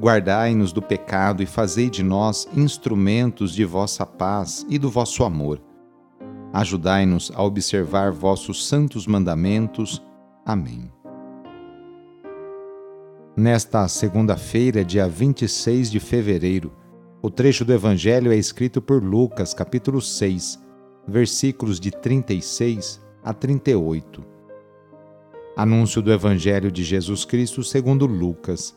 Guardai-nos do pecado e fazei de nós instrumentos de vossa paz e do vosso amor. Ajudai-nos a observar vossos santos mandamentos. Amém. Nesta segunda-feira, dia 26 de fevereiro, o trecho do Evangelho é escrito por Lucas, capítulo 6, versículos de 36 a 38. Anúncio do Evangelho de Jesus Cristo segundo Lucas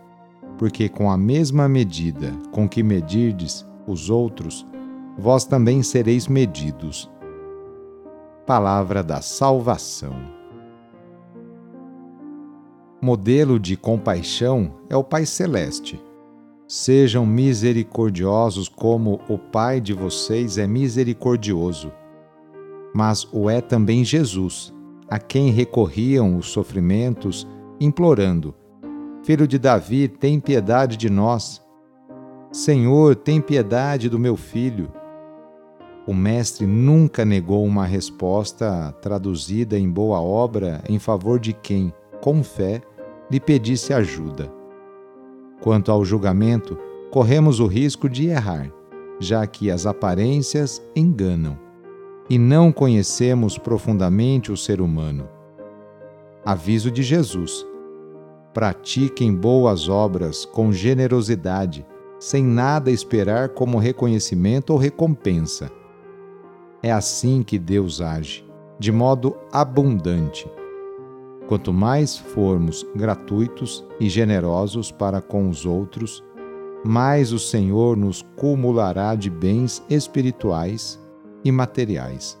porque com a mesma medida com que medirdes os outros, vós também sereis medidos. Palavra da Salvação. Modelo de compaixão é o Pai Celeste. Sejam misericordiosos como o Pai de vocês é misericordioso. Mas o é também Jesus, a quem recorriam os sofrimentos, implorando: Filho de Davi, tem piedade de nós. Senhor, tem piedade do meu filho. O Mestre nunca negou uma resposta traduzida em boa obra em favor de quem, com fé, lhe pedisse ajuda. Quanto ao julgamento, corremos o risco de errar, já que as aparências enganam e não conhecemos profundamente o ser humano. Aviso de Jesus Pratiquem boas obras com generosidade, sem nada esperar como reconhecimento ou recompensa. É assim que Deus age, de modo abundante. Quanto mais formos gratuitos e generosos para com os outros, mais o Senhor nos cumulará de bens espirituais e materiais.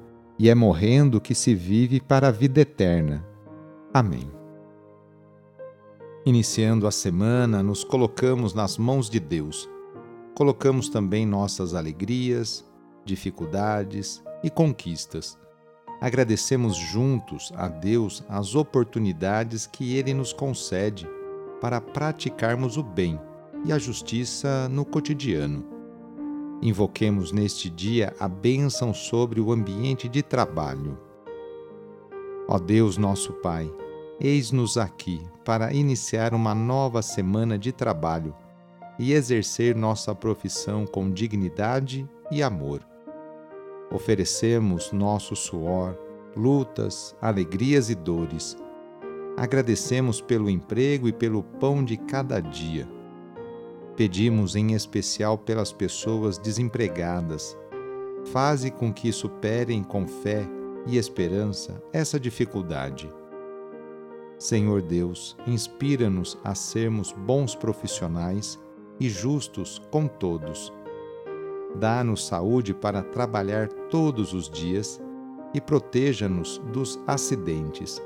e é morrendo que se vive para a vida eterna. Amém. Iniciando a semana, nos colocamos nas mãos de Deus. Colocamos também nossas alegrias, dificuldades e conquistas. Agradecemos juntos a Deus as oportunidades que Ele nos concede para praticarmos o bem e a justiça no cotidiano Invoquemos neste dia a bênção sobre o ambiente de trabalho. Ó Deus nosso Pai, eis-nos aqui para iniciar uma nova semana de trabalho e exercer nossa profissão com dignidade e amor. Oferecemos nosso suor, lutas, alegrias e dores. Agradecemos pelo emprego e pelo pão de cada dia. Pedimos em especial pelas pessoas desempregadas. Faze com que superem com fé e esperança essa dificuldade. Senhor Deus, inspira-nos a sermos bons profissionais e justos com todos. Dá-nos saúde para trabalhar todos os dias e proteja-nos dos acidentes.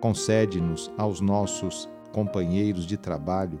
Concede-nos aos nossos companheiros de trabalho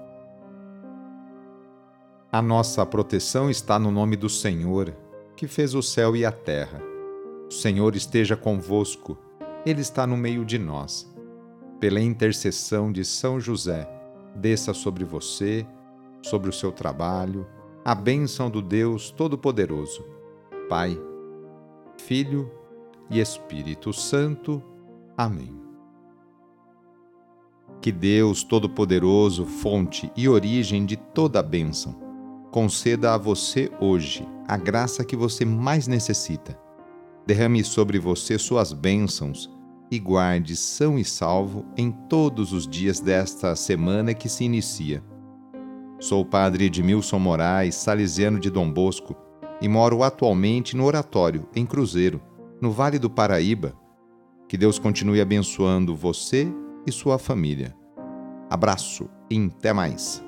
A nossa proteção está no nome do Senhor, que fez o céu e a terra. O Senhor esteja convosco, Ele está no meio de nós. Pela intercessão de São José, desça sobre você, sobre o seu trabalho, a bênção do Deus Todo-Poderoso, Pai, Filho e Espírito Santo. Amém. Que Deus Todo-Poderoso, fonte e origem de toda a bênção, conceda a você hoje a graça que você mais necessita. Derrame sobre você suas bênçãos e guarde são e salvo em todos os dias desta semana que se inicia Sou o padre Edmilson Moraes, salesiano de Dom Bosco, e moro atualmente no Oratório, em Cruzeiro, no Vale do Paraíba. Que Deus continue abençoando você e sua família. Abraço e até mais.